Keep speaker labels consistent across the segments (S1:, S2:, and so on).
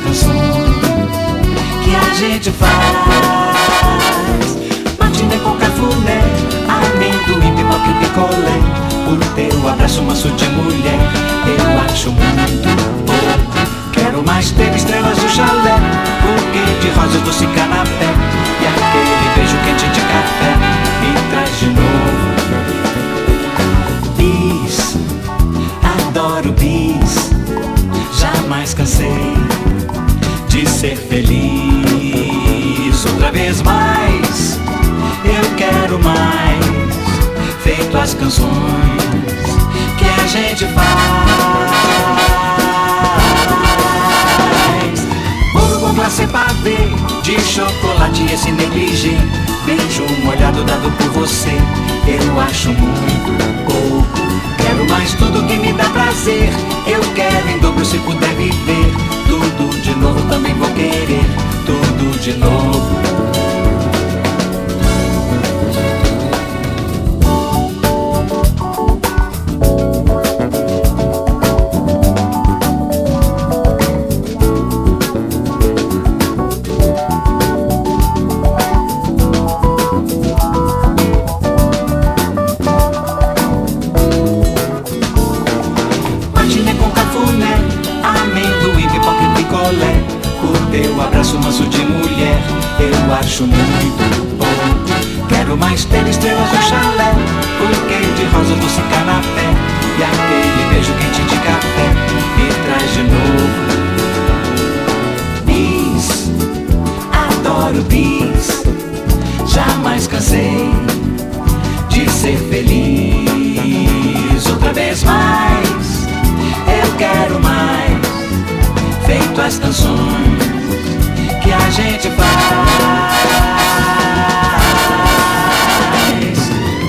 S1: faz com que a gente faz. Matiné com cafuné, amendoim, pipoca e picolé. O teu abraço uma de mulher, eu acho muito bom. Quero mais ter estrelas do chalé, buquê de rosas doce canapé. E aquele beijo quente de café me traz de novo. Ser feliz outra vez mais. Eu quero mais, feito as canções que a gente faz. Bolo com glacê pavê, de chocolate esse negligê. Beijo molhado dado por você, eu acho muito pouco. Quero mais tudo que me dá prazer. Eu quero em dobro se puder viver. Tudo de novo também vou querer. Tudo de novo. Vez mais. Eu quero mais, feito as canções que a gente faz.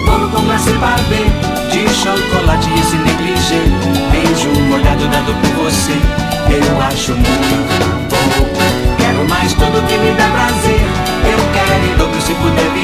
S1: Bolo com glacê pavê, de chocolate e esse negligê. Beijo molhado dado por você, eu acho muito pouco. Quero mais tudo que me dá prazer. Eu quero em dobro se puder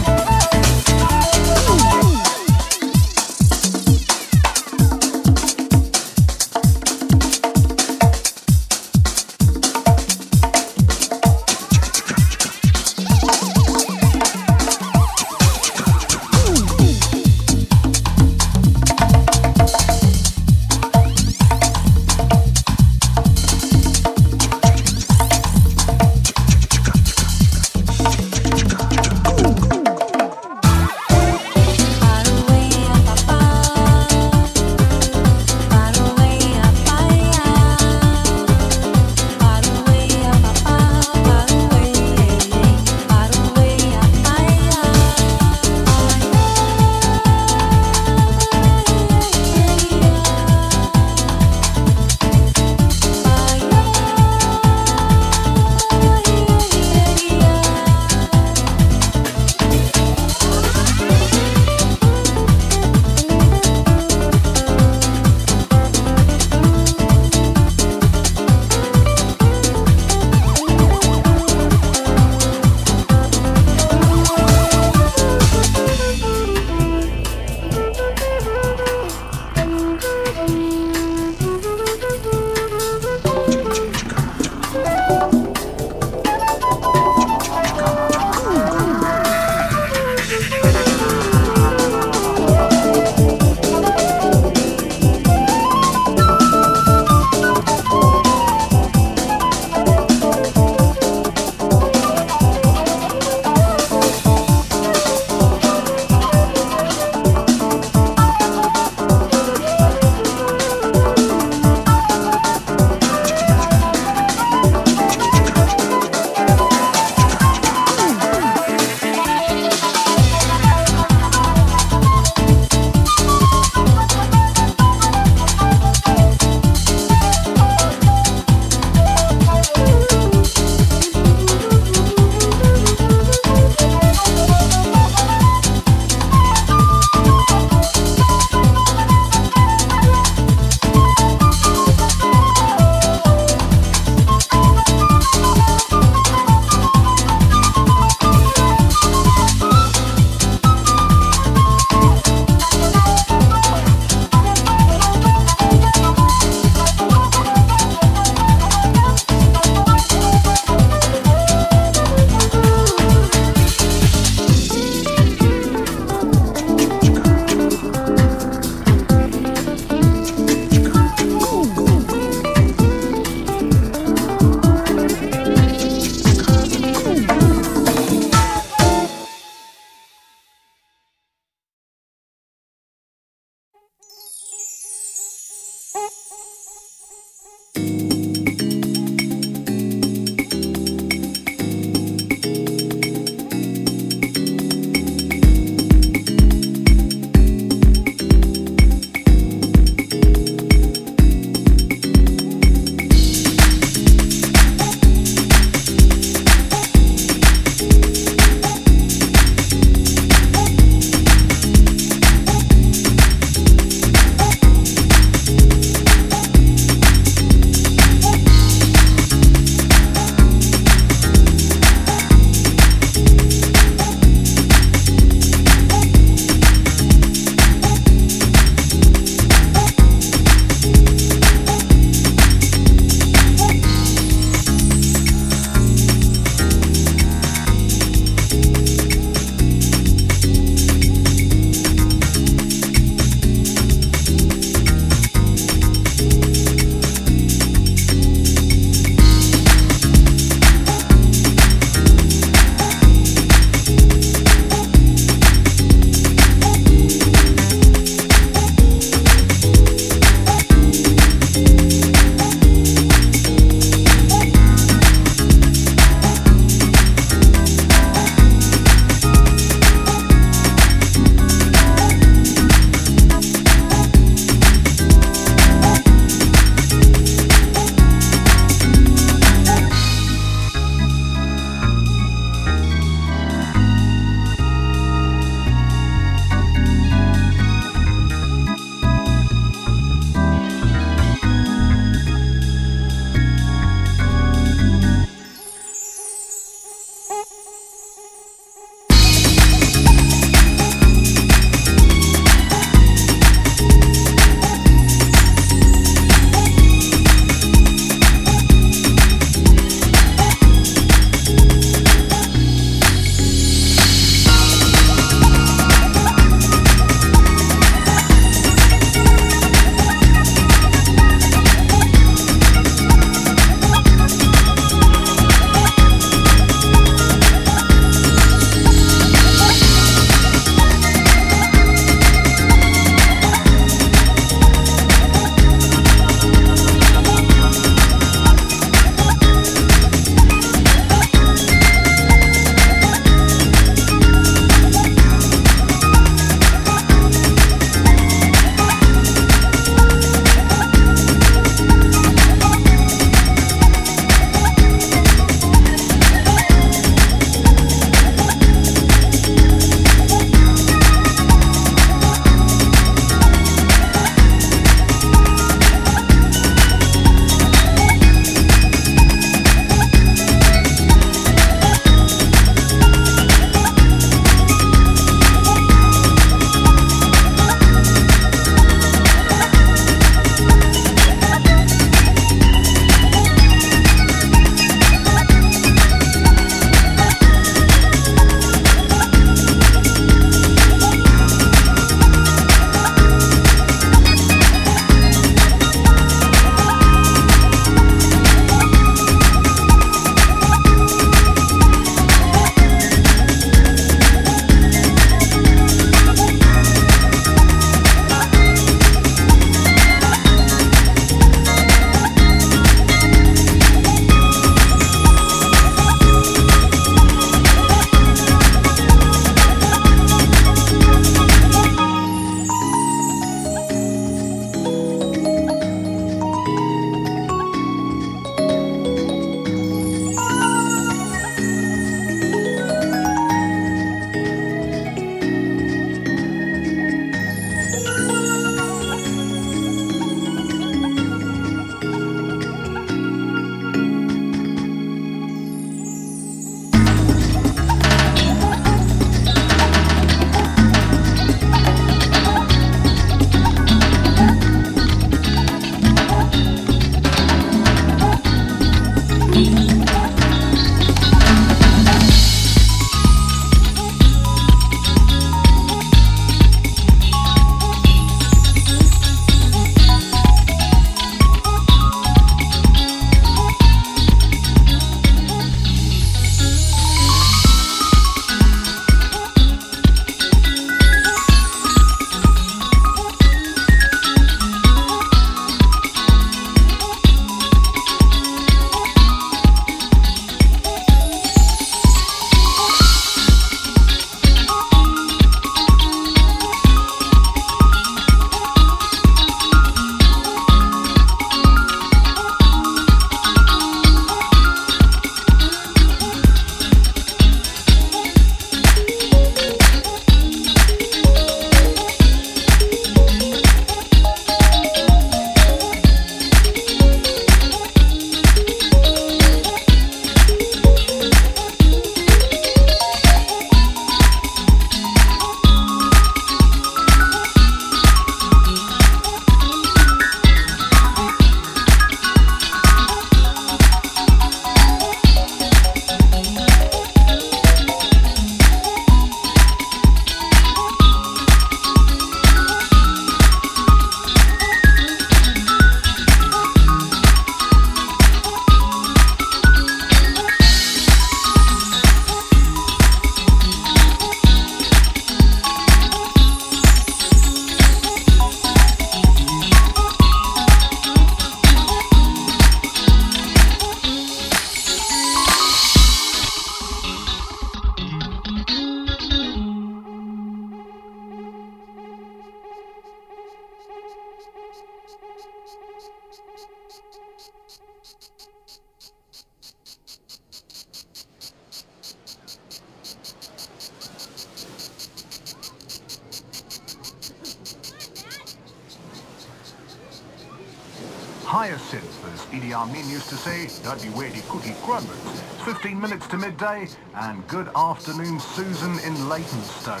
S1: weirdy cookie crumbers. It's 15 minutes to midday, and good afternoon, Susan in Leytonstone.